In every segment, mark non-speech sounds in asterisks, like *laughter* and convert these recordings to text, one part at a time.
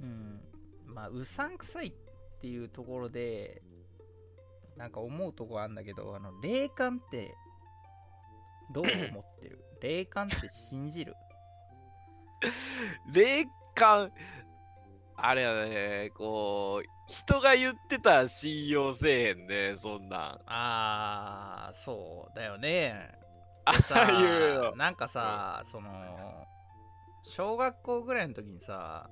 うん。まあうさんくさいっていうところでなんか思うとこあるんだけどあの霊感ってどう思ってる？*laughs* 霊感って信じる？霊感あれやねこう人が言ってたら信用せえへんねそんなん。あーそうだよね。ああいうの。なんかさ、その小学校ぐらいの時にさ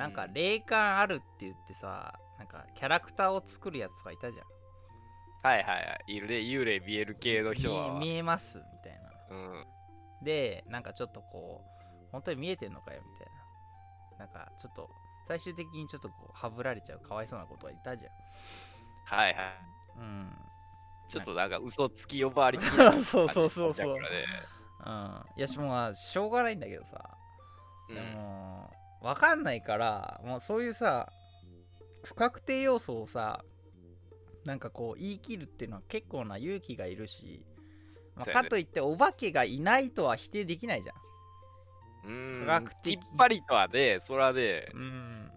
なんかうん。霊感あるって言ってさなんかキャラクターを作るやつとかいたじゃん。はいはいはい。いるね。幽霊見える系の人は。見見えますみたいな。うん。でなんかちょっとこう本当に見えてんのかよみたいな。なんかちょっと最終的にちょっとこうはぶられちゃうかわいそうなことはいたじはいはい。ゃんうん。ちょっとなんか嘘つき呼ばわり *laughs* そうそうそうそう。そうん。いやしもうしょうがないんだけどさ。うん。でもわかんないからもうそういうさ不確定要素をさなんかこう言い切るっていうのは結構な勇気がいるし、まあかといってお化けがいないとは否定できないじゃん。うん。科学的きっぱりとはねそれはねうん。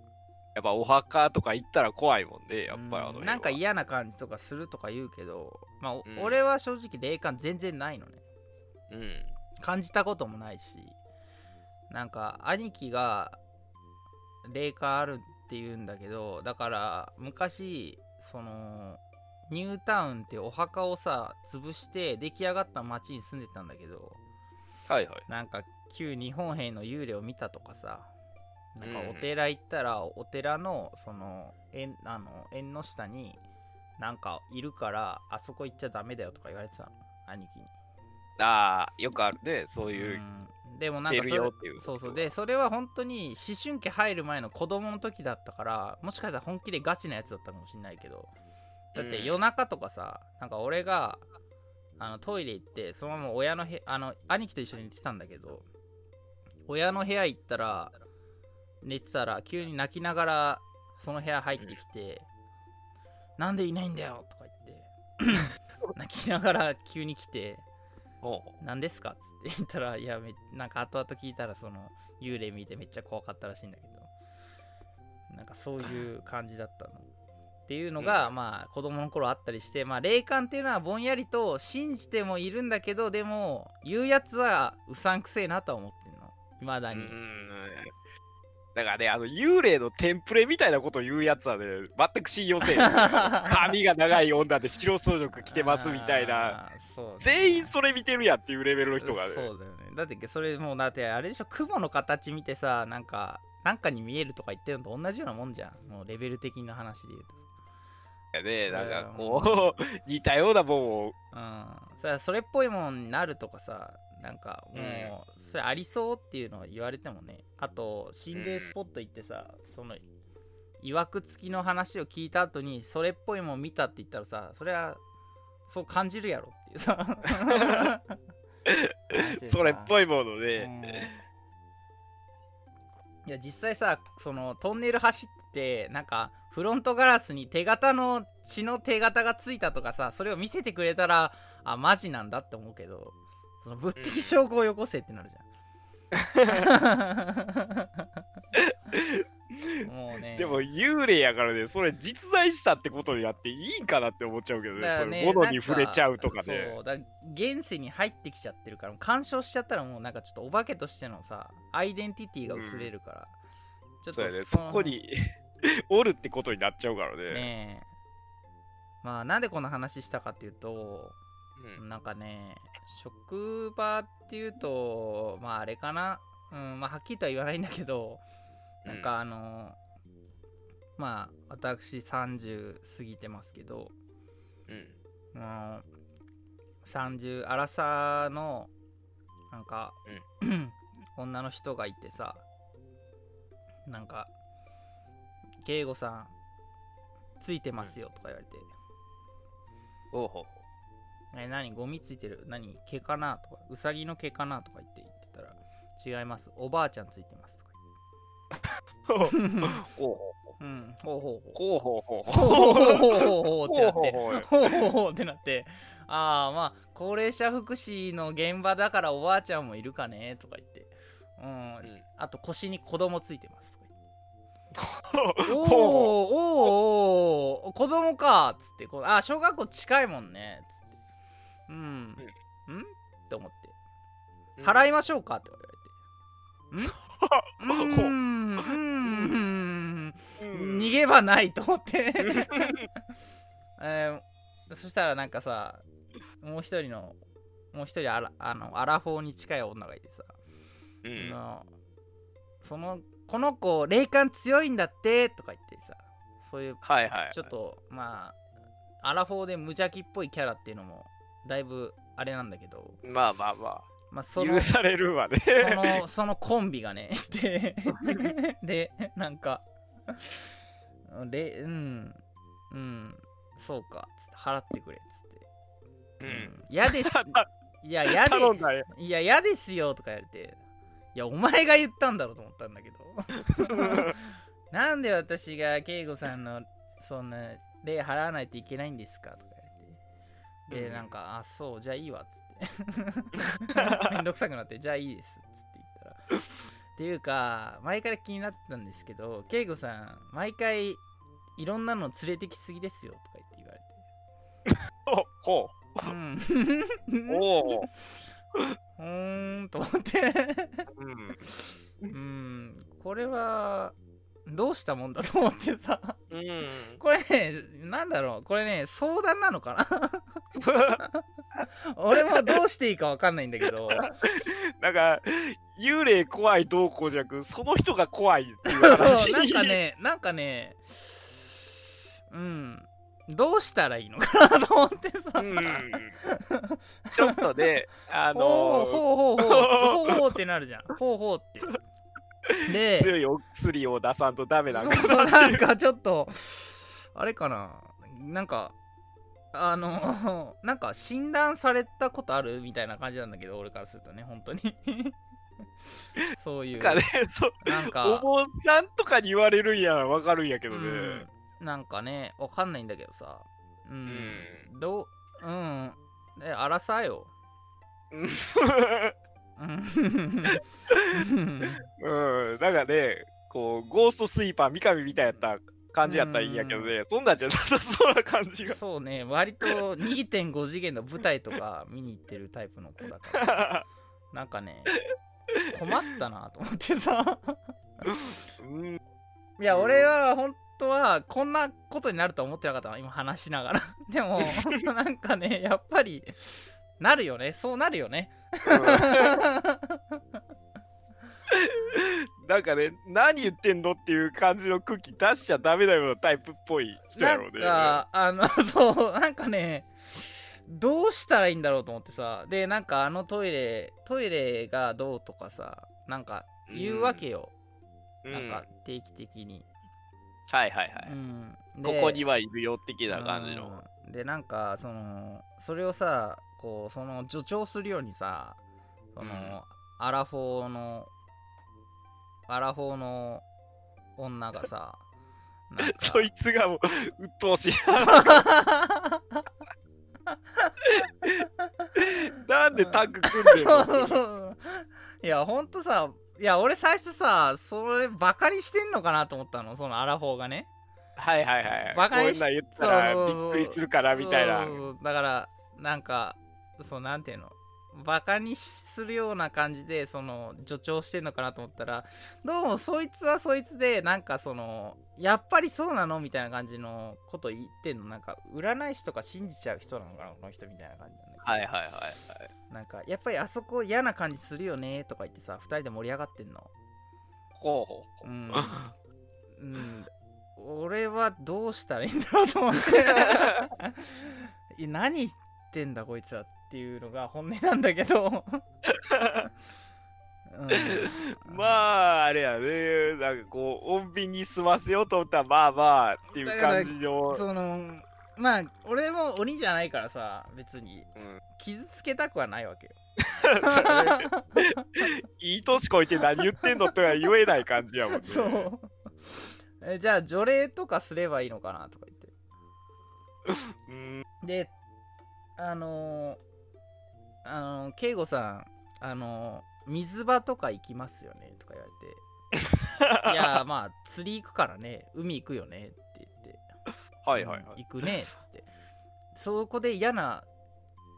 やっぱお墓とか行ったら怖いもんねやっぱりあのなんか嫌な感じとかするとか言うけど、まあおうん。俺は正直霊感全然ないのね。うん。感じたこともないしなんか兄貴が霊感あるって言うんだけどだから昔そのニュータウンってお墓をさ潰して出来上がった町に住んでたんだけどはいはい。なんか旧日本兵の幽霊を見たとかさなんかうん。お寺行ったらお寺のその縁あの縁の下になんかいるからあそこ行っちゃダメだよとか言われてたの兄貴に。ああよくあるねそういううんでもなんか出そう。そうそう。でそれは本当に思春期入る前の子供の時だったからもしかしたら本気でガチなやつだったかもしれないけど。だってうん。夜中とかさ、なんか俺があのトイレ行ってそのまま親のへあの兄貴と一緒に寝てたんだけど親の部屋行ったら寝てたら急に泣きながらその部屋入ってきて、なんでいないんだよとか言って *laughs* 泣きながら急に来て何ですか？っつって言ったら、いや、めなんか後々聞いたら、その幽霊見てめっちゃ怖かったらしいんだけど、なんかそういう感じだったの。っていうのが、まあ子供の頃あったりして、まあ霊感っていうのはぼんやりと信じてもいるんだけど、でも言うやつはうさんくせえなとは思ってんの。未だに。うんだからね、あの幽霊のテンプレみたいなことを言うやつはね、全く信用せん。*laughs* 髪が長い女で白装束着てますみたいな。全員それ見てるやんっていうレベルの人がね。そうだよね。だってそれもうだってあれでしょ雲の形見てさなんかなんかに見えるとか言ってるのと同じようなもんじゃん。もうレベル的な話で言うと。ね、なんかこう、*laughs* 似たようなもんを、うん。それはそれっぽいもんになるとかさなんかもう、うんそれありそうっていうのを言われてもねあと心霊スポット行ってさ、そのいわくつきの話を聞いた後にそれっぽいもん見たって言ったらさそれはそう感じるやろっていうさ。*laughs* それっいぽいものね。いや実際さそのトンネル走ってなんかフロントガラスに手形の血の手形がついたとかさそれを見せてくれたらあマジなんだって思うけどその物的証拠をよこせってなるじゃんもうね *laughs* でも幽霊やからね、それ実在したってことにやっていいんかなって思っちゃうけどね、だからねそういうものに触れちゃうとかね。そうだ現世に入ってきちゃってるから干渉しちゃったらもうなんかちょっとお化けとしてのさアイデンティティが薄れるから、ちょっとそうやね、そのこに *laughs* おるってことになっちゃうからね。ねえまあなんでこの話したかっていうとうん。なんかね職場っていうとまああれかな。うんまあはっきりとは言わないんだけどなんかあの、まあ私30過ぎてますけどうん。もう30アラサーのなんか、*clears throat* 女の人がいてさなんか「慶吾さんついてますよ」とか言われて。おうほう「え、何？ゴミついてる？何？毛かな？とか、ウサギの毛かな？とか言って言ってたら、違います。おばあちゃんついてますとか言って。*laughs* ほうほうほう。ん。ほうほうほう。ほうほうほう。ほうほうってなって。ほうほうほうってなって。ああ、まあ、高齢者福祉の現場だからおばあちゃんもいるかね？とか言って。うん。あと腰に子供ついてます *laughs* とか。おおおお子供かっつってあ小学校近いもんねっつってうん。うん？って思って。う払いましょうか？って言われて。*laughs* ん？うん。うーん。うん。逃げ場ないと思って。*laughs* えーそしたらなんかさもう一人のもう一人アラあのアラフォーに近い女がいてさ、うん。あのそのこの子霊感強いんだってとか言ってさ。そういうはいはいはい。ちょっとまあアラフォーで無邪気っぽいキャラっていうのもだいぶあれなんだけど、まあまあままあ、そあ、の許されるわね。その *laughs* そのコンビがね *laughs* で *laughs* でなんかでうんうんそうかつって払ってくれっつって。うん。嫌です。いや嫌で。いや嫌ですよとか言われて。いやお前が言ったんだろうと思ったんだけど。なんで私が慶吾さんのそんな礼払わないといけないんですかとかで、うん。なんかあそうじゃあいいわっつって。*laughs* めんどくさくなってじゃあいいですっつって言ったら。っていうか前から気になってたんですけど慶吾さん毎回いろんなの連れてきすぎですよとか言って言われて。*laughs* ほう。んう。おお。う。ーんと思って。うん。うん。これはどうしたもんだと思ってさうん。これねなんだろう。これね相談なのかな俺もどうしていいかわかんないんだけど。なんか、幽霊怖いどうこうじゃなく、その人が怖いっていう話。なんかねなんかねうん。どうしたらいいのかなと思ってさ、うん。ちょっとね、あほうのほうほうほうほうほうってなるじゃん。ほうほうって。で強いお薬を出さんとダメなんかなんかちょっとあれかな。なんかあの *laughs* なんか診断されたことあるみたいな感じなんだけど俺からするとね本当に。*laughs* そういう。なんかね、そう。なんか。お坊さんとかに言われるんやらわかるんやけどね。うん。なんかねわかんないんだけどさ。うん、どううん。えあらさよ。うんうん。*laughs* うん、なんかね、こう、ゴーストスイーパー、三上みたいやった感じやったらいいんやけどね、そんなんじゃなさそうな感じが。そうね。割と2.5次元の舞台とか見に行ってるタイプの子だから。*laughs* なんかね困ったなと思ってさ。うん、いや俺は本当はこんなことになるとは思ってなかった。の今話しながら。でも *laughs* なんかねやっぱりなるよね。そうなるよねなんかね、何言ってんのっていう感じの空気出しちゃダメなようなタイプっぽい人やなんろうね。かあのそうなんかねどうしたらいいんだろうと思ってさ。でなんかあのトイレトイレがどうとかさなんか言うわけよ、うん。なんか定期的に、はいはいはい。うん。こでこにはいるよ的な感じの。うん。でなんかそのそれをさこうその助長するようにさその、うん。アラフォーのアラフォーの女がさ *laughs* そいつがもう、鬱陶しい。*laughs* なんでタッグ組んでんの？*laughs* いやほんとさいや俺最初さそれバカにしてんのかなと思ったの。そのアラフォーがね。はいはいはい。バカにしこんなん言ったらびっくりするからみたいな。だからなんかそうなんていうの？バカにするような感じでその助長してんのかなと思ったらどうもそいつはそいつでなんかそのやっぱりそうなの？みたいな感じのこと言ってんの？なんか占い師とか信じちゃう人なのかな？この人みたいな感じなんだけど。はいはいはいはい。なんかやっぱりあそこ嫌な感じするよね？とか言ってさ2人で盛り上がってんの。ほうほう。う。ん、*laughs* うん、俺はどうしたらいいんだろうと思って。*laughs* え何言ってんだこいつらっていうのが本音なんだけど、*laughs* うん、まあ、あれやね、なんかこう、穏便に済ませようと思ったら、まあまあっていう感じの。そのまあ俺も鬼じゃないからさ別に。うん。傷つけたくはないわけよ。*laughs* いい年こいて何言ってんのとは言えない感じやもんね。そう。えじゃあ除霊とかすればいいのかなとか言って。*laughs* うん。であのー、あのー、慶吾さんあのー、水場とか行きますよねとか言われて。*laughs* いやまあ釣り行くからね海行くよねって言って。はいはいはい。うん行くねっつって。そこで嫌な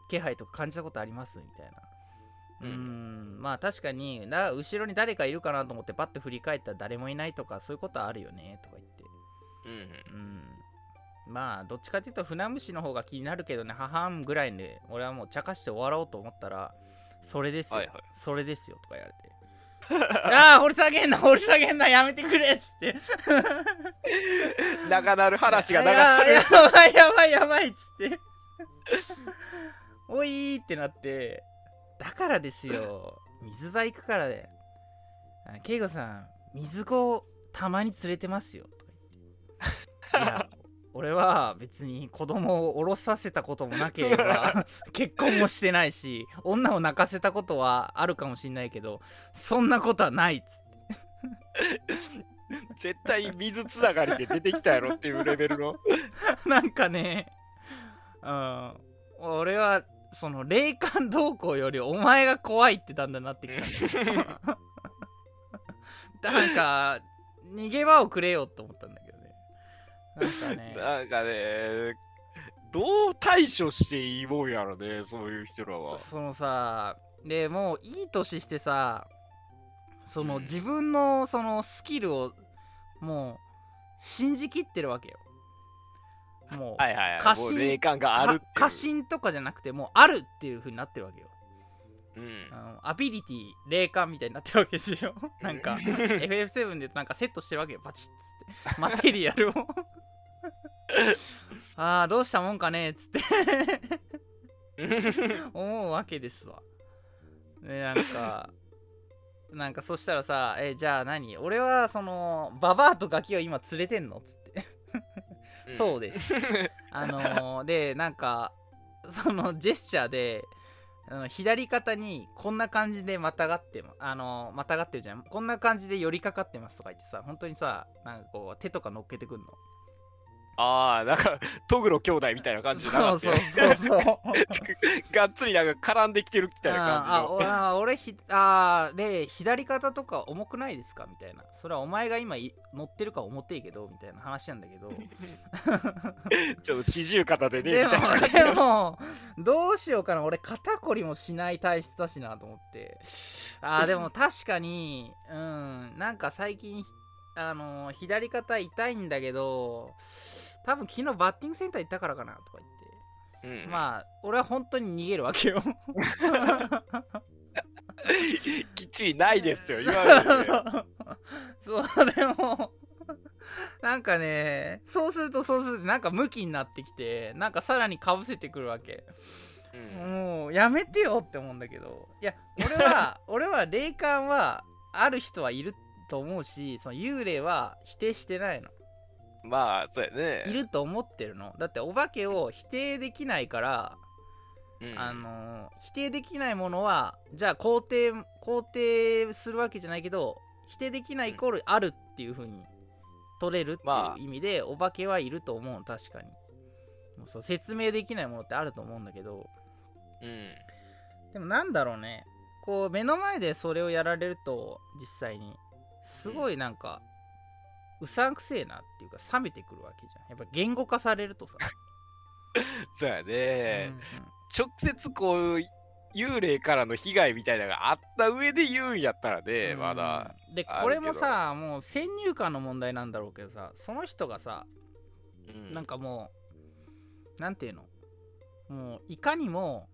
気配とか感じたことありますみたいな。うーうんんまあ確かにな後ろに誰かいるかなと思ってパッと振り返ったら誰もいないとかそういうことはあるよねとか言って。うん。うんまあどっちかっていうと船虫の方が気になるけどね母んぐらいで俺はもう茶化して終わろうと思ったらそれですよ、はいはい。それですよとか言われて。*laughs* ああ掘り下げんな掘り下げんなやめてくれっつって。うん。長なる話が長くやばいやばいやばいっつって。*laughs* おいーってなって。だからですよ水場行くからで。あケイゴさん水子たまに連れてますよとか言って。いや俺は別に子供を降ろさせたこともなければ *laughs* 結婚もしてないし女を泣かせたことはあるかもしんないけどそんなことはないっつって絶対水つながりで出てきたやろっていうレベルの。*laughs* なんかね、うん、俺はその霊感動向よりお前が怖いってだんだんなってきた。*laughs* なんか逃げ場をくれよって思ったんだけどね。なんかね、なんかね、どう対処していいもんやろね、そういう人らは。そのさ、でもういい年してさ、そのうん自分のそのスキルをもう信じきってるわけよ。もう、はいはいはい。過信もう霊感がある過信とかじゃなくてもうあるっていう風になってるわけよ。うん。あのアビリティ霊感みたいになってるわけですよ。*laughs* なんか FF7 で言うとなんかセットしてるわけよ。バチッつって。マテリアルをああどうしたもんかねっつって。*laughs* 思うわけですわ。でなんかなんかそしたらさえじゃあ何？俺はそのババアとガキを今連れてんのっつって。そうです。*laughs* あのーで、なんか、そのジェスチャーで、あの左肩にこんな感じでまたがって、あのまたがってるじゃん。こんな感じで寄りかかってますとか言ってさ、本当にさ、なんかこう、手とか乗っけてくんの？ああ、なんか、トグロ兄弟みたいな感じでなそうそうそうそう。がっつりなんか絡んできてるみたいな感じあの。おあ俺ひあーで左肩とか重くないですか？みたいな。それはお前が今い乗ってるか重てえけどみたいな話なんだけど。*laughs* ちょっと四十肩でね、でもでもどうしようかな。俺肩こりもしない体質だしなと思って。あーでも確かにうんなんか最近あの左肩痛いんだけど多分昨日バッティングセンター行ったからかなとか言って。うん。まあ俺は本当に逃げるわけよ。きっちりないですよ、*laughs* 今までね。そうでも。なんかねそうするとそうするとなんかムキになってきてなんかさらにかぶせてくるわけ。うん。もうやめてよって思うんだけど。いや俺は *laughs* 俺は霊感はある人はいると思うしその幽霊は否定してないのまあ、そうやね。いると思ってるの。だってお化けを否定できないから、うん。あの否定できないものはじゃあ肯定肯定するわけじゃないけど否定できないイコールあるっていう風に取れるってまあいう意味で、お化けはいると思う。の確かに。もうそう説明できないものってあると思うんだけど。うん。でもなんだろうね。こう目の前でそれをやられると実際にすごいなんか、うさんくせえなっていうか冷めてくるわけじゃん。やっぱ言語化されるとさ、*laughs* そうやね。うんうん。直接こう、幽霊からの被害みたいなのがあった上で言うんやったらね、まだ。うんであるこれもさもう先入観の問題なんだろうけどさその人がさうん。なんかもうなんていうの？もういかにも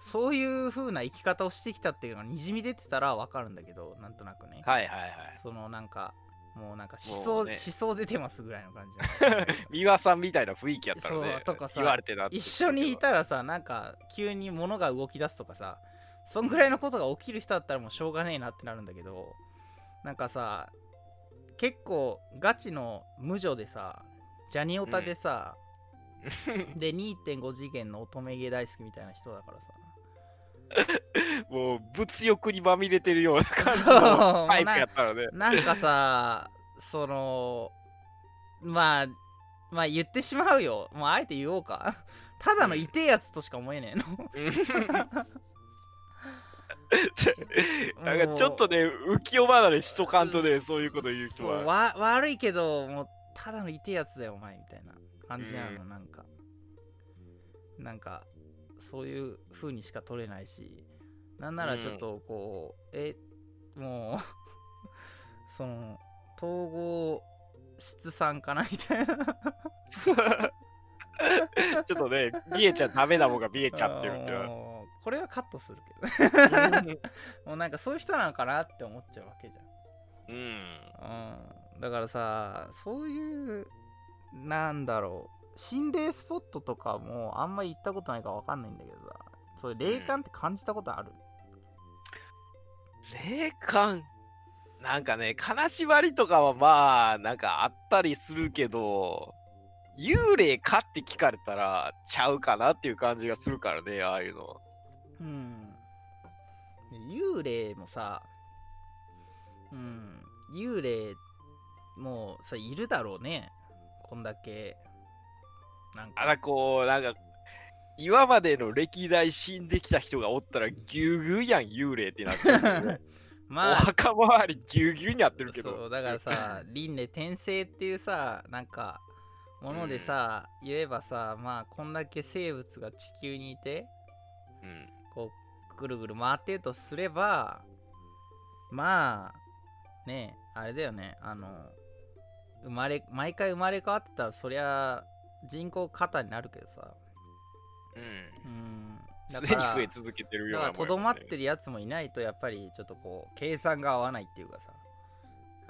そういう風な生き方をしてきたっていうのがにじみ出てたらわかるんだけどなんとなくね。はいはいはい。そのなんかもうなんか思想、ね。思想出てますぐらいの感じ。*laughs* 三輪さんみたいな雰囲気やったらねとかさ言われてな一緒にいたらさなんか急に物が動き出すとかさそんぐらいのことが起きる人だったらもうしょうがねえなってなるんだけどなんかさ結構ガチの無女でさジャニオタでさ、で2.5次元の乙女芸大好きみたいな人だからさ *laughs* *laughs* もう物欲にまみれてるような感じの *laughs* タイプやったらねなんかさそのまあまあ言ってしまうよ。もうあえて言おうか。*laughs* ただの痛えやつとしか思えねえの。なん。かちょっとね、浮世離れしとかんとね、そういうこと言う人は。わ悪いけどもうただの痛いやつだよお前みたいな感じなの、うなんか。なんかそういう風にしか取れないしなんならちょっとこう、えもう *laughs* その統合質産かなみたいな。ちょっとね、見えちゃダメなもんが見えちゃってるっていう。のは。もうこれはカットするけど。*laughs* もうなんかそういう人なのかなって思っちゃうわけじゃん。うん。うん、だからさそういうなんだろう心霊スポットとかもあんまり行ったことないから分かんないんだけどさそういう霊感って感じたことある、霊感。なんかね、金縛りとかはまあ、なんかあったりするけど、幽霊かって聞かれたら、ちゃうかなっていう感じがするからね、ああいうの。うん、で幽霊もさうん。幽霊もさいるだろうね。こんだけ。なんか。あら、こう、なんか、今までの歴代死んできた人がおったら、ぎゅうぎゅうやん、幽霊ってなってるけどねお *laughs* まあ墓周りぎゅうぎゅうになってるけど。そうだからさ輪廻転生っていうさなんかものでさ、言えばさまあこんだけ生物が地球にいてうん。こうぐるぐる回ってるとすればまあねあれだよねあの生まれ毎回生まれ変わってたらそりゃ人口過多になるけどさうん。うん。常に増え続けてるようなとどまってるやつもいないとやっぱりちょっとこう計算が合わないっていうかさ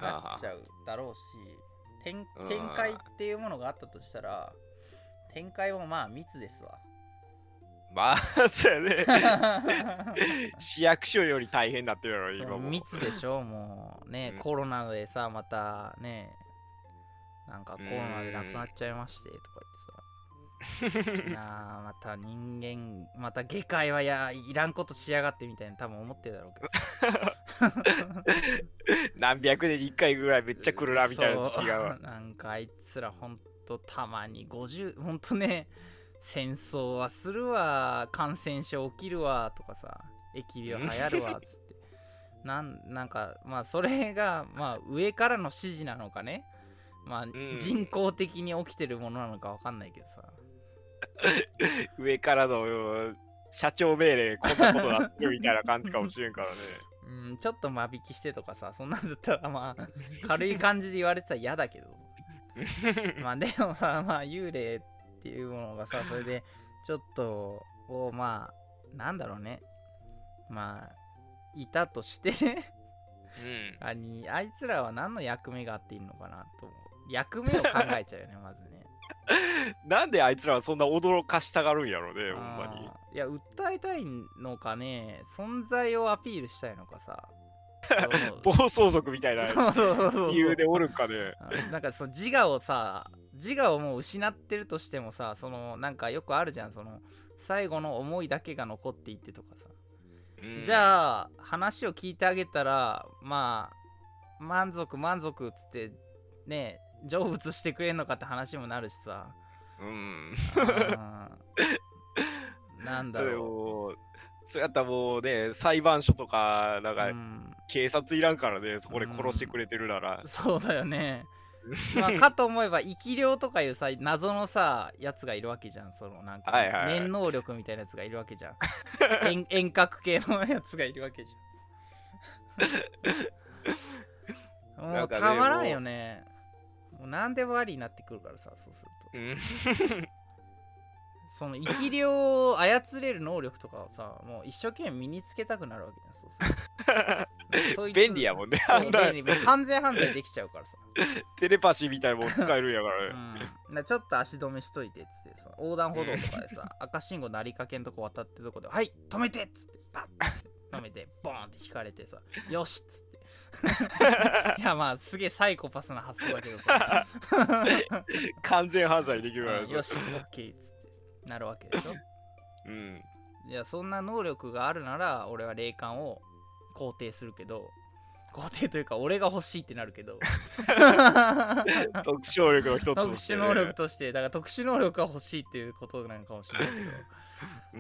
なっちゃうだろうし展うん展開っていうものがあったとしたら展開もまあ密ですわ。まあ、そうやね。*laughs* 市役所より大変になってるやろ、今も。密でしょもう。ね、うん。コロナでさまたねなんかコロナで亡くなっちゃいましてとか言ってさなあまた人間また下界はいやいらんことしやがってみたいな多分思ってるだろうけど。*laughs* 何百年に1回ぐらいめっちゃ来るなみたいな時期が。なんかあいつらほんとたまに50ほんとね戦争はするわ感染症起きるわとかさ疫病流行るわっつって。なんなんかまあそれがまあ上からの指示なのかね。まあん。人工的に起きてるものなのかわかんないけどさ *laughs* 上からのうん社長命令こんなことなってるみたいな感じかもしれんからね。うんちょっと間引きしてとかさそんなんだったらまあ *laughs* 軽い感じで言われてたら嫌だけど *laughs* まあでもさまあ幽霊っていうものがさそれでちょっとをまあなんだろうねまあいたとしてうん。あにあいつらは何の役目があっていいのかなと思う役目を考えちゃうよねまずね *laughs* なんであいつらはそんな驚かしたがるんやろね、ほんまに。いや訴えたいのかね存在をアピールしたいのかさ。*laughs* 暴走族みたいな理由でおるんかね。あなんかその自我をさ自我をもう失ってるとしてもさそのなんかよくあるじゃんその最後の思いだけが残っていってとかさ、うん。じゃあ話を聞いてあげたらまあ満足満足っつってね成仏してくれんのかって話もなるしさ。うん。なんだでろもそうやったらもうね、裁判所とか、なんう、かうん、警察いらんからね、そこで殺してくれてるなら。そうだよね。*laughs* まあ、かと思えば生き量とかいうさ謎のさやつがいるわけじゃん。そのなんかはいはいはい。念能力みたいなやつがいるわけじゃん。*laughs* 遠遠隔系のやつがいるわけじゃん。*laughs* もうたまらんよねもう何でもありになってくるからさそうするとうん。*laughs* その生き量を操れる能力とかをさもう一生懸命身につけたくなるわけじゃんそうすると *laughs* そいつ便利やもんね。便利完全犯罪できちゃうからさテレパシーみたいなもん使えるんやからね。うん、なちょっと足止めしといてっつってさ横断歩道とかでさ、赤信号なりかけんとこ渡ってるとこで「はい止めて!」っつってパッて止めてボーンって引かれてさ「よし!」っつっていやまあすげえサイコパスな発想だけどさ。完全犯罪できるからねうんよし OK っつってなるわけでしょ。うん。いやそんな能力があるなら俺は霊感を肯定するけど肯定というか俺が欲しいってなるけど。*laughs* 特殊能力の一つ特として、殊ね。能力として。だから特殊能力が欲しいっていうことなのかもしれないけ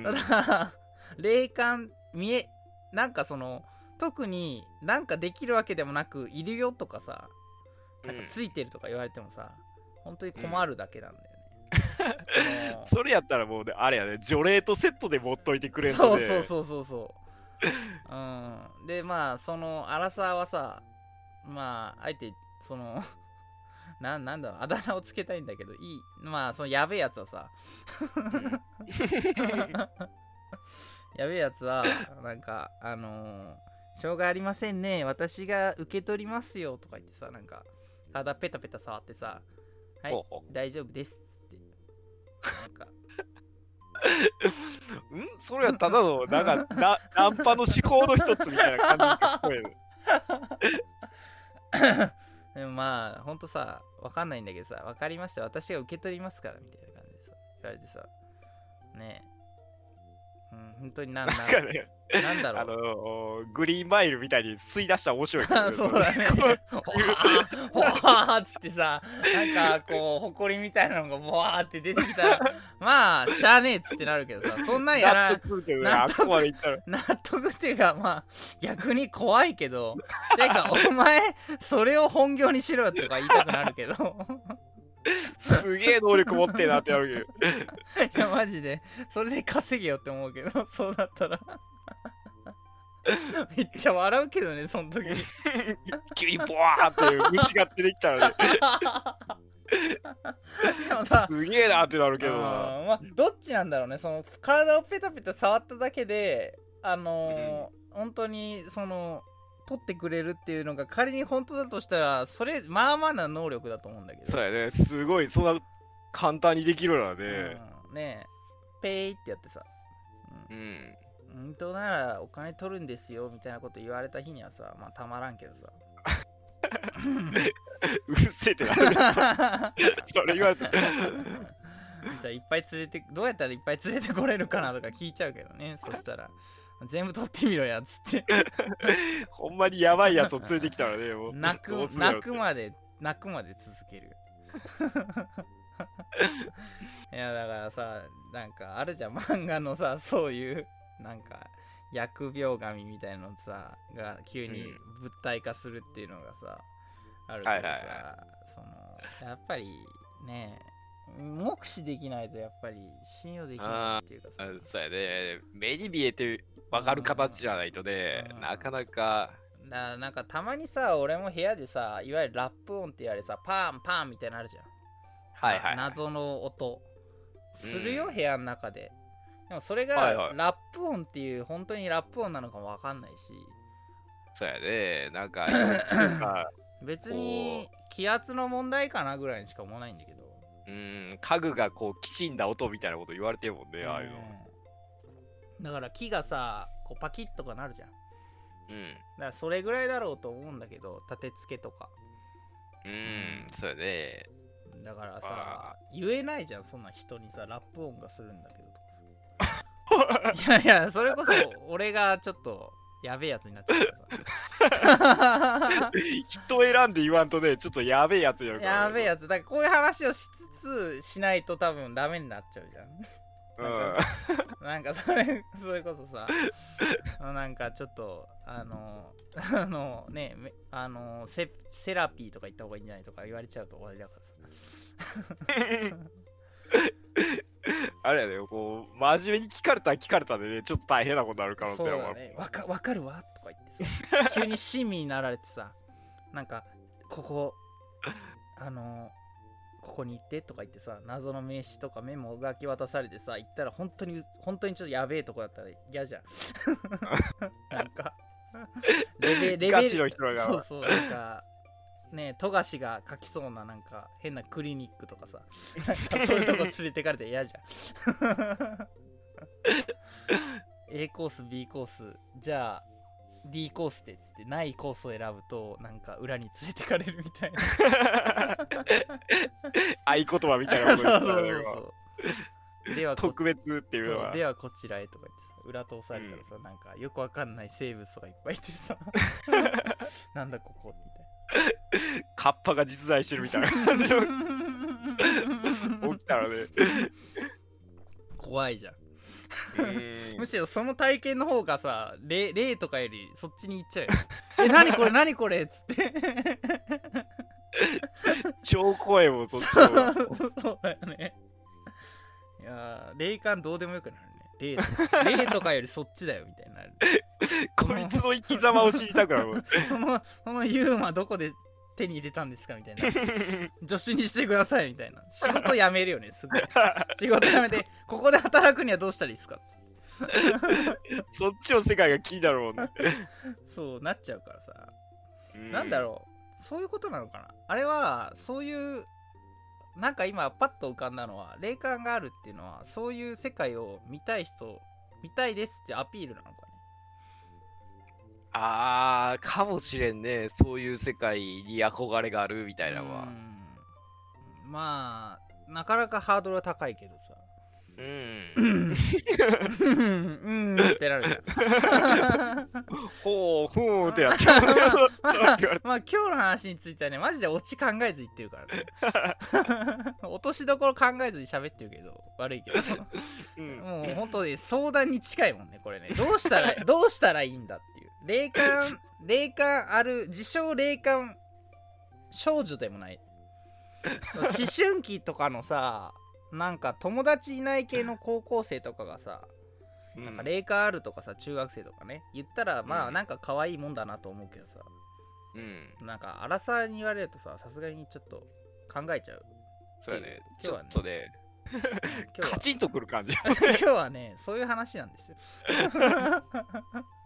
ど。うん。ただ霊感見えなんかその特になんかできるわけでもなくいるよとかさなんかついてるとか言われてもさ、本当に困るだけなんだよね、そ *laughs* のそれやったらもうね、あれやね、除霊とセットで持っといてくれんとね。そうそうそうそうそう。うん。でまあそのアラサーはさまああえてその *laughs* ななんだろうあだ名をつけたいんだけどいいまあそのやべえやつはさ *laughs* やべえやつはなんかあのー、しょうがありませんね。私が受け取りますよとか言ってさなんか体ペタペタ触ってさはいほうほ大丈夫ですって。なんか。う *laughs* ん？それはただの、なんか、なナンパの手法の一つみたいな感じが聞こえる。*laughs* でもまあほんとさわかんないんだけどさわかりました。私が受け取りますからみたいな感じでさ言われてさ。ね。えうん本当になんなんかね、なんだろうあのグリーンマイルみたいに吸い出したら面白いね、そうだね。ほわーっつってさ、なんかこう、ほこりみたいなのがボワーって出てきたら、まあ、しゃあねえっつってなるけどさ、そんなんやら納、得するけどね、納得あそこまでいったら。納得っていうか、まあ、逆に怖いけど、てか、お前、それを本業にしろよとか言いたくなるけど、すげえ能力持ってえなってなる *laughs* いや、マジで、それで稼げよって思うけど、*laughs* そうだったら。*laughs* めっちゃ笑うけどね、その時に。けど、急にボワーって虫が出てきたらね、すげえなってなるけどな。まあ、どっちなんだろうねその体をペタペタ触っただけであのー本当にその取ってくれるっていうのが仮に本当だとしたらそれまあまあな能力だと思うんだけどそうやね、すごい、そんな簡単にできるなね。うんねえペイってやってさ、うん。うん、本当ならお金取るんですよみたいなこと言われた日にはさまあたまらんけどさ *laughs* うっせえってなる。それ言われたら。*laughs* じゃあいっぱい連れてどうやったらいっぱい連れてこれるかなとか聞いちゃうけどねそしたら全部取ってみろやっつって。*laughs* ほんまにやばいやつを連れてきたらね、もう。泣く泣くまで泣くまで続ける。*laughs* いやだからさなんかあるじゃん漫画のさそういうなんか疫病神みたいなのさが急に物体化するっていうのがさ、あるけどさ、はいはいはそのやっぱりね目視できないとやっぱり信用できないっていうかさ。あそうやね。目に見えて分かる形じゃないとねう、ん。なかなか。ななんかたまにさ俺も部屋でさいわゆるラップ音って言われさパンパンみたいなのあるじゃん。はいはいはい。謎の音。するよ、うん。部屋の中で。でもそれはいはい。がラップ音っていう本当にラップ音なのかもわかんないし。そうやね。なんか *coughs* 別に気圧の問題かなぐらいにしか思わないんだけどうん、家具がこう、きちんだ音みたいなこと言われてるもんね、ああいうの。うんだから木がさこうパキッとかなるじゃんだかうん。らそれぐらいだろうと思うんだけど立て付けとかうん、そうやね。だからあさ言えないじゃんそんな人にさラップ音がするんだけどとかさ *laughs* いやいやそれこそ俺がちょっとやべえやつになっちゃう *laughs* 人選んで言わんとね、ちょっとやべえやつやるから、ね。やべえやつだからこういう話をししないと多分ダメになっちゃうじゃん。うん。なんか *laughs* それそれこそさなんかちょっとあの *laughs* あのねめあのセセラピーとか行った方がいいんじゃないとか言われちゃうと終わりだからさ。あれやね、こう、真面目に聞かれたら聞かれたでね、ちょっと大変なことになる可能そう性はだね。わかわかるわとか言ってさ急に親身になられてさなんかここあのここに行ってとか言ってさ謎の名刺とかメモがき渡されてさ行ったら本当に本当にちょっとやべえとこだったら嫌じゃん。*laughs* なんか。レベレベガチの人らが。そうそうなんかね富樫が書きそうななんか変なクリニックとかさなんかそういうとこ連れてかれて嫌じゃん。*laughs* A コース B コースじゃあ D コースでっつってないコースを選ぶとなんか裏に連れてかれるみたいな。*laughs* 合言葉みたいなこと言ではこ特別っていうのは。ではこちらへとか言ってさ裏通されたらさ、なんかよくわかんない生物とかいっぱいいてさ。*laughs* なんだここみカッパが実在してるみたいな感じのたいな。*laughs* 起きたらね。怖いじゃんうん。*laughs* むしろその体験の方がさ霊霊とかよりそっちに行っちゃうよ。*laughs* え何これ何これっつって。超怖いもん、そっち。そうだよね。いやー霊感どうでもよくなるね。霊霊とかよりそっちだよみたいになる。*laughs* こいつの生き様を知りたくなる。そのそのユーマどこで手に入れたんですかみたいな。*laughs* 助手にしてくださいみたいな。仕事辞めるよねすぐ。*laughs* 仕事辞めてここで働くにはどうしたらいいですか？っつってそっちの世界が気になるもんね。*laughs* そうなっちゃうからさ。うなんだろう。そういうことなのかな。あれはそういうなんか今パッと浮かんだのは霊感があるっていうのはそういう世界を見たい人見たいですってアピールなのかねあー、かもしれんね。そういう世界に憧れがあるみたいなのは。うん。まあなかなかハードルは高いけどさ。うん。うん。うん。ってなる *laughs* ほう、ほうってなっちゃう。*laughs* まあ、まあ今日の話についてはねマジでオチ考えず言ってるからね。*laughs* 落としどころ考えずに喋ってるけど悪いけど。うん。もう本当に相談に近いもんねこれね。どうしたらどうしたらいいんだっていう霊感 *laughs* 霊感ある自称霊感少女でもない。思春期とかのさなんか友達いない系の高校生とかがさなんか霊感あるとかさ中学生とかね。言ったらまあうんなんか可愛いもんだなと思うけどさ。うん。なんか荒さに言われるとささすがにちょっと考えちゃう。そうやね。ちょ今日はね。っとね、今日は。カチンとくる感じ。*laughs* 今日はねそういう話なんですよ。う *laughs*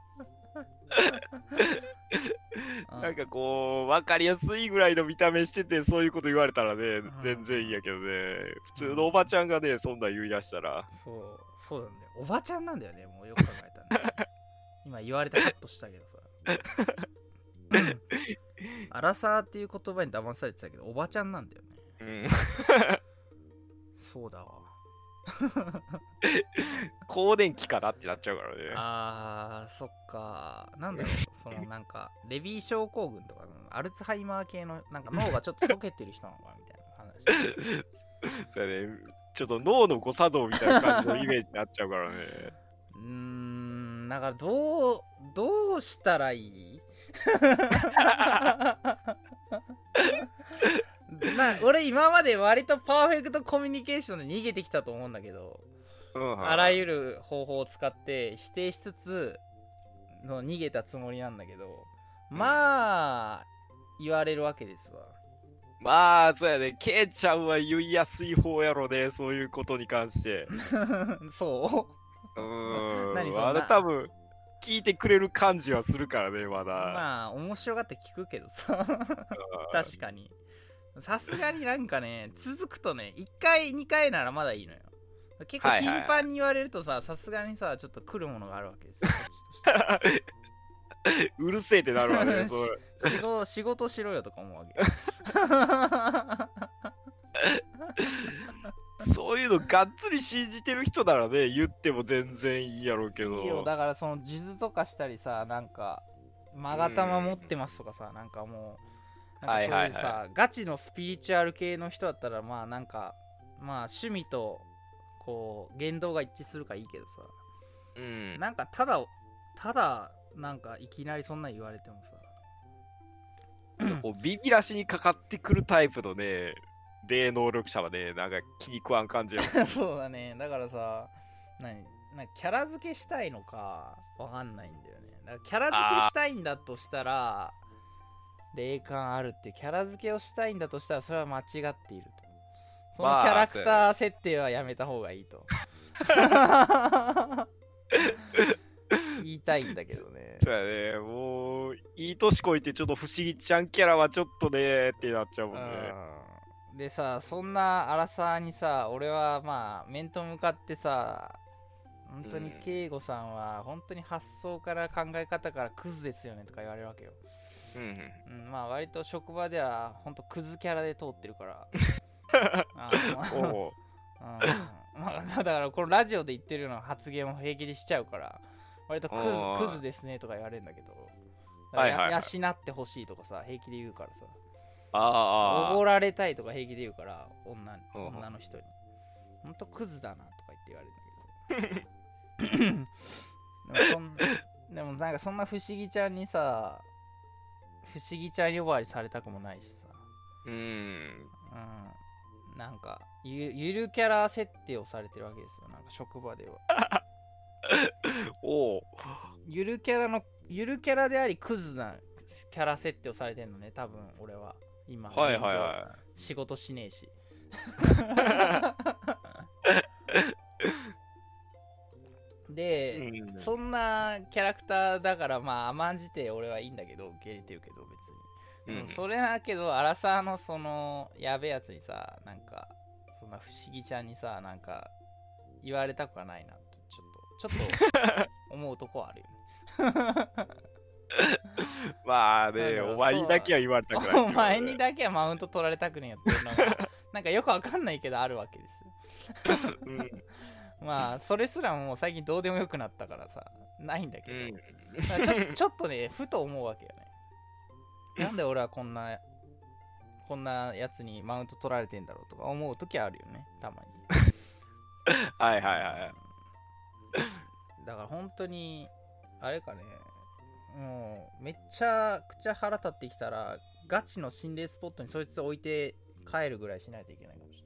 なんかこう、わかりやすいぐらいの見た目してて、そういうこと言われたらねん、全然いいやけどね、普通のおばちゃんがね、そんなん言い出したら、そうそうなんだよ。おばちゃんなんだよねもうよく考えたら、ね、*laughs* 今言われてカットしたけどさ。うん。アラサーっていう言葉に騙されてたけどおばちゃんなんだよね。うん、*laughs* そうだわ更年期かなってなっちゃうからね。あーそっか。なんだろうそのなんか *laughs* レビー症候群とかのアルツハイマー系のなんか脳がちょっと溶けてる人なのかなみたいな話。*laughs* そね、ちょっと脳の誤作動みたいな感じのイメージになっちゃうからね。うーん。だからどうどうしたらいい？*laughs* *laughs* な俺今まで割とパーフェクトコミュニケーションで逃げてきたと思うんだけどうんあらゆる方法を使って否定しつつの逃げたつもりなんだけどまあ言われるわけですわ。まあ、そうやね、ケイちゃんは言いやすい方やろね、そういうことに関して。*laughs* そう？うーん、*laughs* 何そん多分、聞いてくれる感じはするからね、まだ。まあ面白がって聞くけどさ。確かにさすがになんかね続くとね1回2回ならまだいいのよ結構頻繁に言われるとささすがにさちょっと来るものがあるわけですよ *laughs* うるせえってなるわね、それ。*laughs* 仕事仕事しろよとか思うわけ *laughs* そういうのがっつり信じてる人ならね、言っても全然いいやろうけど。いいよだからその数珠とかしたりさなんか勾玉持ってますとかさなんかもうなんかそういうさ、はい。はいガチのスピリチュアル系の人だったらまあなんかまあ趣味とこう言動が一致するからいいけどさ。うん。なんかただただなんかいきなりそんなん言われてもさ。こうビビらしにかかってくるタイプのね、霊能力者はね、なんか気に食わん感じや。*laughs* そうだね。だからさ何なキャラ付けしたいのかわかんないんだよね。だからキャラ付けしたいんだとしたら霊感あるっていうキャラ付けをしたいんだとしたらそれは間違っていると。そのまあキャラクター設定はやめた方がいいと。言いたいんだけどね。そうやね、もう、いい年こいてちょっと不思議ちゃんキャラはちょっとねってなっちゃうもんね。うん。でさそんな荒さにさ俺はまあ面と向かってさ本当にうん。圭吾さんは本当に発想から考え方からクズですよねとか言われるわけよ、うんうん、まあ割と職場では本当クズキャラで通ってるから。*laughs* あおうう。ん。まあ、だからこのラジオで言ってるような発言も平気でしちゃうから割とクズクズですねとか言われるんだけど。はいはいはい。や養ってほしいとかさ平気で言うからさ。ああおごられたいとか平気で言うから女女の人に。ほんとクズだなとか言って言われるんだけど。*laughs* でもそんでもなんかそんな不思議ちゃんにさ不思議ちゃん呼ばわりされたくもないしさ。うん。うん。なんかゆゆるキャラ設定をされてるわけですよ。なんか職場では。*laughs* おう。ゆるキャラのゆるキャラでありクズなキャラ設定をされてるのね多分俺は。今はいはいは仕事しねえし *laughs* キャラクターだからまあ甘んじて俺はいいんだけど受け入れてるけど別に、うんそれだけどアラサーのそのやべえやつにさなんかそんな不思議ちゃんにさなんか言われたくはないなとちょっとちょっと *laughs* 思うとこはあるよね。まあね、お前にだけは言われたくない。お前にだけはマウント取られたくねえよっていうのがなんかよくわかんないけどあるわけですよ。うん。まあそれすらもう最近どうでもよくなったからさないんだけど、ちょ *laughs* ちょっとねふと思うわけよね。なんで俺はこんなこんなやつにマウント取られてんだろうとか思う時あるよねたまに。はいはいはい。だから本当にあれかねもうめっちゃくちゃ腹立ってきたらガチの心霊スポットにそいつ置いて帰るぐらいしないといけないかもし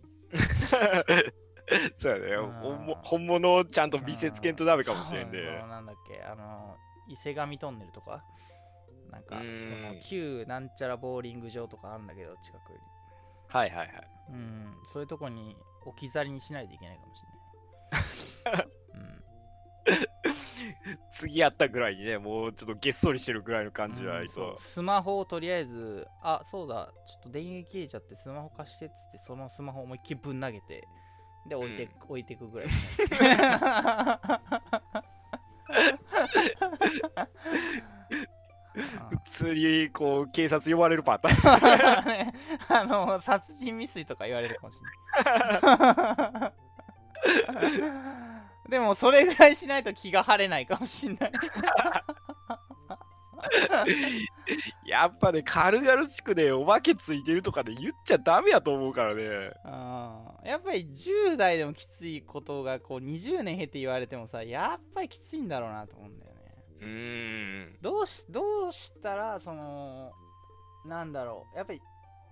れない *laughs* *laughs* そうやね。本物をちゃんと見せつけんとダメかもしれんそうで。なんだっけ。あの伊勢神トンネルとか？なんか旧なんちゃらボーリング場とかあるんだけど近くに。はいはいはい。うん。そういうとこに置き去りにしないといけないかもしれない、うん、次やったぐらいにね、もうちょっとげっそりしてるぐらいの感じじゃないうんそう。と。スマホをとりあえずあそうだ。ちょっと電源切れちゃってスマホ貸してっつってそのスマホを思いっきりぶん投げてで置いて,、置いてくぐらい。*laughs* 普通にこう警察呼ばれるパターン。ねあの殺人未遂とか言われるかもしれない。でもそれぐらいしないと気が晴れないかもしれない *laughs* やっぱね、軽々しくね、お化けついてるとかで言っちゃダメやと思うからね。あーやっぱり10代でもきついことがこう20年経って言われてもさやっぱりきついんだろうなと思うんだよねうーん。どうしどうしたらそのなんだろうやっぱり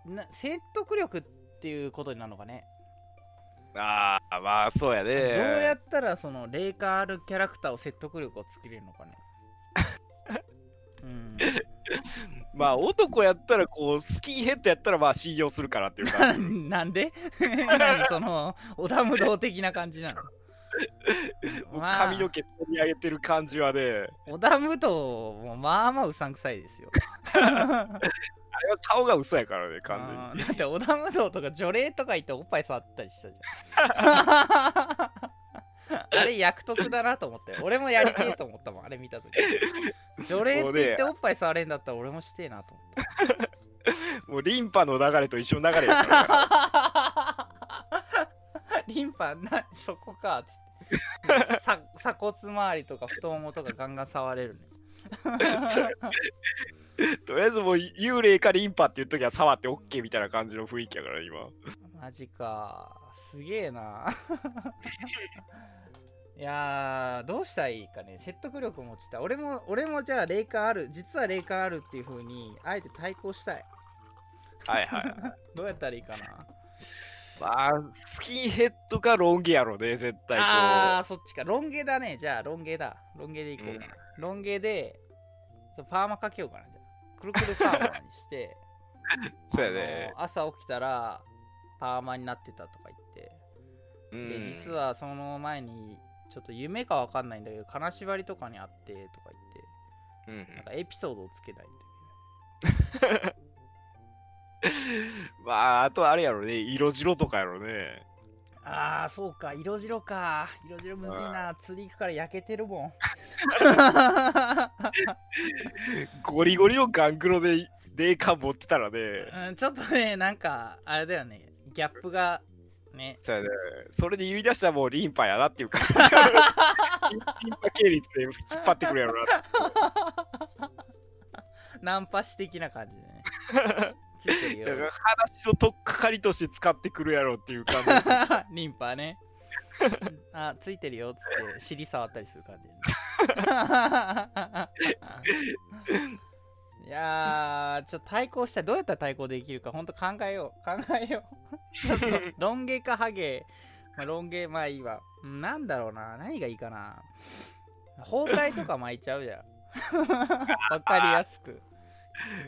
な説得力っていうことになるのかねああ、まあそうやね。どうやったらその霊感あるキャラクターを説得力を作れるのかねうん。まあ男やったらこう、スキンヘッドやったらまあ信用するからっていうか。*laughs* なんで？*laughs* 何その織田無道的な感じなの？*laughs* 髪の毛剃り上げてる感じはね、織田無道もまあまあうさんくさいですよ。あれは顔が嘘やからね、完全に。だって織田無道とか除霊とか言っておっぱい触ったりしたじゃんあれ役得だなと思って。俺もやりてえと思ったもんあれ見た時。*laughs* 除霊って言っておっぱい触れんだったら俺もしてえなと思った。もうリンパの流れと一緒の流れ。リンパなそこかつって。さ鎖骨周りとか太ももとかガンガン触れるね。*laughs* とりあえずもう幽霊かリンパっていう時は触って OK みたいな感じの雰囲気やから今。マジかすげえな。*laughs* いやーどうしたらいいかね。説得力持ちたい。俺も俺もじゃあ霊感ある。実は霊感あるっていう風にあえて対抗したい。はいはい。どうやったらいいかな。まあ、スキンヘッドかロン毛やろね、絶対。あーそっちか。ロン毛だね。じゃあロン毛だ。ロン毛でいこう。かな、ロン毛でパーマかけようかなじゃあ。くるくるパーマにして。*laughs* そうやね。朝起きたらパーマになってたとか言って。うんで実はその前にちょっと夢かわかんないんだけど金縛りとかにあってとか言って。うんなんかエピソードをつけないと *laughs* まあ、あとはあれやろね、色白とかやろね。ああそうか。色白か。色白むずいな。釣り行くから焼けてるもん。*laughs* ゴリゴリのガングロで霊感持ってたらね、うん、ちょっとねなんかあれだよね。ギャップがねそうやね、それで言い出したらもうリンパやなっていう感じ。リンパ系列で引っ張ってくるやろな。ナンパ師的な感じでね *laughs* だからよ話のとっかかりとして使ってくるやろっていう感じ。リンパねあついてるよっつって尻触ったりする感じ *laughs* いやーちょっと対抗したい。どうやったら対抗できるかほんと考えよう。考えよう。*laughs* ちょっとロン毛かハゲ、まあ、ロン毛まあいいわ。うんなんだろうな何がいいかな。包帯とか巻いちゃうじゃん。*laughs* わかりやすく。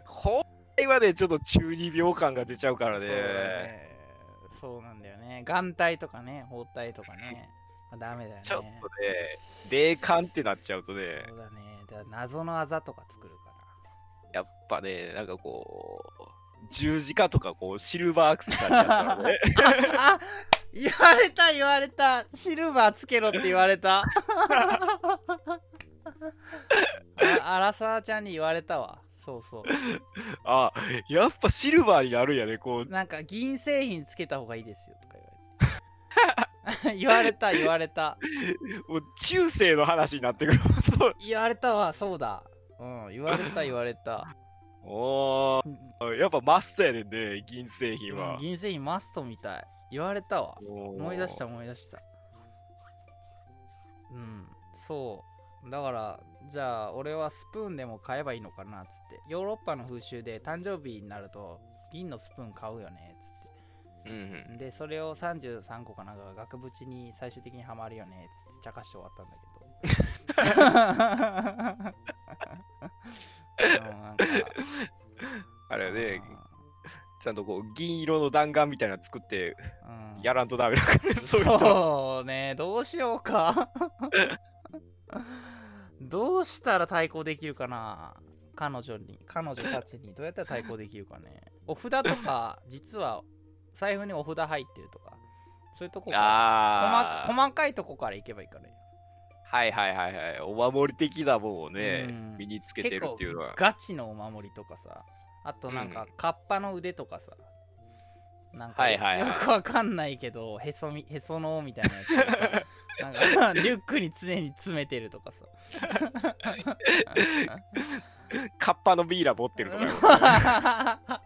包帯はね、ちょっと中二病感が出ちゃうからね。そうだね。そうなんだよね。眼帯とかね包帯とかね、まあ、ダメだよね。ちょっとね、霊感ってなっちゃうとね、そうだね。だ謎のあざとか作るかやっぱね、なんかこう、十字架とかこう、シルバーアクセサリーだったらね、ら *laughs* あ言われた言われた。シルバーつけろって言われた。*laughs* あアラサーちゃんに言われたわ。そうそう。あ、やっぱシルバーになるんやね、こう、なんか銀製品つけた方がいいですよとか言われて。言われた言われた。*laughs* もう中世の話になってくる。そう。言われたわそうだうん言われた言われた。おー。やっぱマストやねんね、銀製品は。銀製品マストみたい。言われたわ。思思い出した。思い出した。うんそう。だからじゃあ俺はスプーンでも買えばいいのかなっつって。ヨーロッパの風習で誕生日になると銀のスプーン買うよねっつうんうん。ってでそれを33個かなんかが額縁に最終的にはまるよねっつって茶化して終わったんだけどあれね、ちゃんとこう、銀色の弾丸みたいなの作って、うん。やらんとダメだからね、*laughs* そう。そうねどうしようか。*laughs* どうしたら対抗できるかな彼女に彼女たちに。どうやったら対抗できるかね。お札とか *laughs* 実は財布にお札入ってるとかそういうとこ細細かいとこからいけばいいからねはいはいはいはい。お守り的なものをね、うん。身につけてるっていうのは。ガチのお守りとかさ。あとなんかうん。カッパの腕とかさ。なんかはいはいはい。よくわかんないけどへそみへその緒みたいなやつ *laughs* なんかリュックに常に詰めてるとかさ。カッパのビーラ持ってるとか。よ。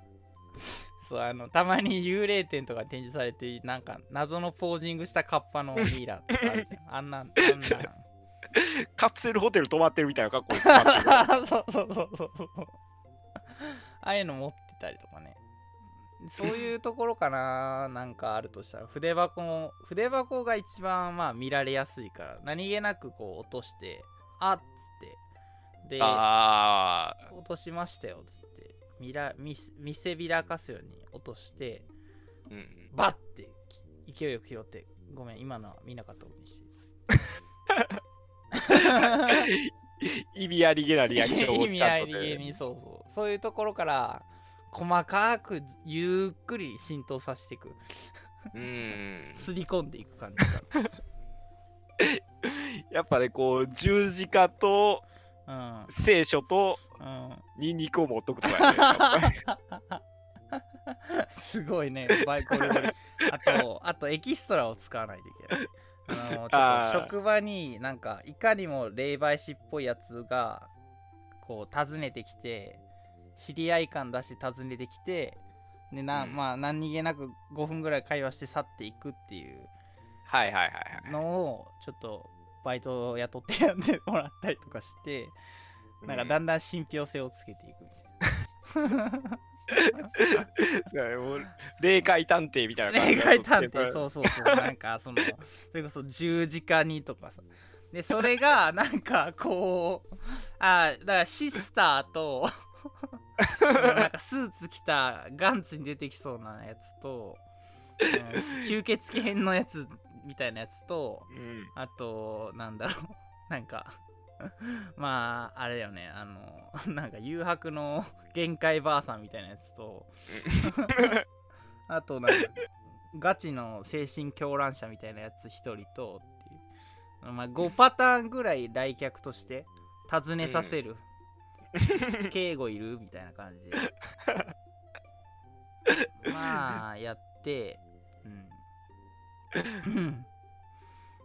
そうあのたまに幽霊展とか展示されてなんか謎のポージングしたカッパのミイラとかあるじゃんあんなんあんなん *laughs* カプセルホテル泊まってるみたいな格好にな *laughs* ってる。そうそうそうそう。ああいうの持ってたりとかね。そういうところかな。なんかあるとしたら。筆箱も筆箱が一番まあ見られやすいから。何気なくこう落としてあっつって。でああ、落としましたよっつって。見ら見せ見せびらかすように落としてうん。バッて勢いよく拾ってごめん今のは見なかったことにして *laughs* 意味ありげなリアクションを意味ちゃんとありげね。にそうそう。そういうところから細かくゆっくり浸透させていく。うん。すり込んでいく感じやっぱね、こう、十字架とか聖書とうんうんニンニクを持っとくとかすごいね。バイコレボリあとあとエキストラを使わないといけないあのちょっと職場になんかいかにも霊媒師っぽいやつがこう訪ねてきて知り合い感出して訪ねてきてでな、うんまあ何気なく5分ぐらい会話して去っていくっていうはいはいはいはい。のをちょっとバイトを雇ってやってもらったりとかしてなんかだんだん信憑性をつけていくみたいな。う *laughs* ん *laughs* 霊界探偵みたいな霊界探偵う。そうそうそうなんかそのそれこそ十字架にとかさでそれが *laughs* なんかこうあだからシスターと *laughs* なんかスーツ着たガンツに出てきそうなやつと、うん吸血鬼編のやつみたいなやつとうん。あとなんだろうなんか *laughs* まああれだよね。あの *laughs* なんか誘白の限界ばあさんみたいなやつと *laughs* あとなんかガチの精神狂乱者みたいなやつ一人とっていう、まあ、5パターンぐらい来客として尋ねさせる、敬語いるみたいな感じで。まあやってうん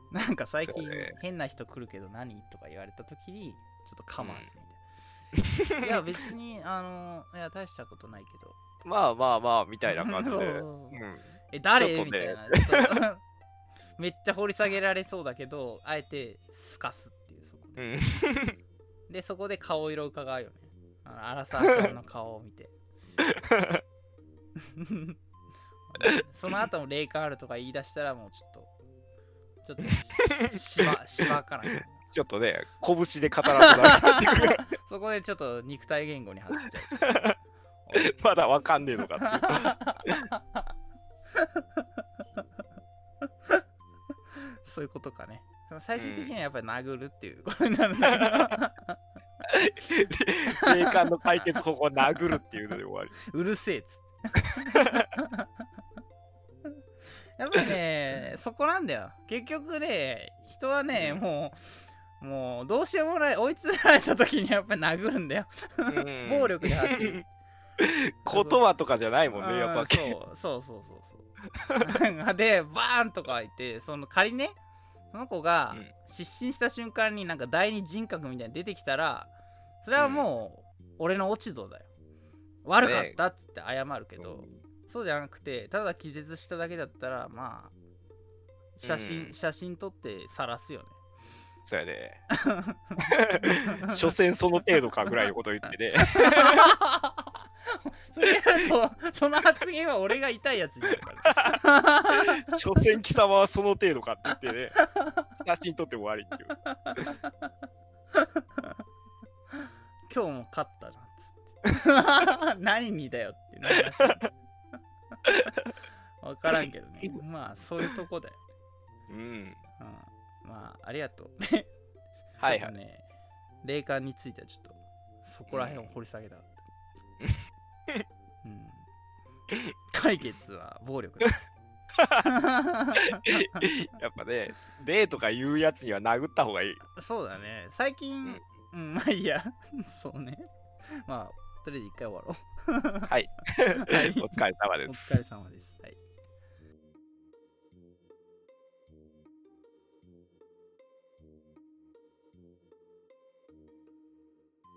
*laughs* なんか最近変な人来るけど何とか言われた時にちょっとかますみたいな、*laughs* いや別にあのいや大したことないけど。まあまあまあ、みたいな感じで。そ *laughs* ううん。え誰、ね。みたいな。めっちゃ掘り下げられそうだけどあえてすかすっていうそこで。うん。でそこで顔色伺うよね。あのアラサーちゃんの顔を見て。その後も霊感あるとか言い出したらもうちょっとちょっとししば *laughs* しばかないちょっとね、拳で語らせなくな *laughs* そこでちょっと肉体言語に走っちゃう。*laughs* まだわかんねえのかっていう。そういうことかね。最終的にはやっぱり殴るっていうことになるんだけど霊感の解決方法は殴るっていうので終わり。うるせえっつってやっぱりねそこなんだよ。結局ね人はねもうもうどうしようもない追い詰められた時にやっぱり殴るんだよ。うん。暴力で走る。*laughs* 言葉とかじあもんね、やっぱうん。そうそうそうそう。そうでバーンとか言ってその仮ねその子がうん。失神した瞬間になんか第二人格みたいに出てきたらそれはもう俺の落ち度だよ。悪かったっつって謝るけど、そうじゃなくてただ気絶しただけだったらまあ写真、うん写真撮って晒すよねそうやね。*laughs* 所詮その程度かぐらいのこと言ってね。それやるとその発言は俺が痛いやつになるから *laughs* 所詮貴様はその程度かって言ってね。写真撮って終わりっていう。今日も勝ったなっつって *laughs* 何にだよってなるらしい *laughs* 分からんけどね。まあそういうとこだよ、うん。うん、まあありがとう。*laughs* はいはい。ね霊感についてはちょっとそこら辺を掘り下げた。かった、うん、解決は暴力だ。*laughs* やっぱね、霊とか言うやつには殴った方がいい。そうだね。最近うん、まあいいや。そうね。まあとりあえず一回終わろうはい。*laughs* はいお疲れ様でおす。疲れ様です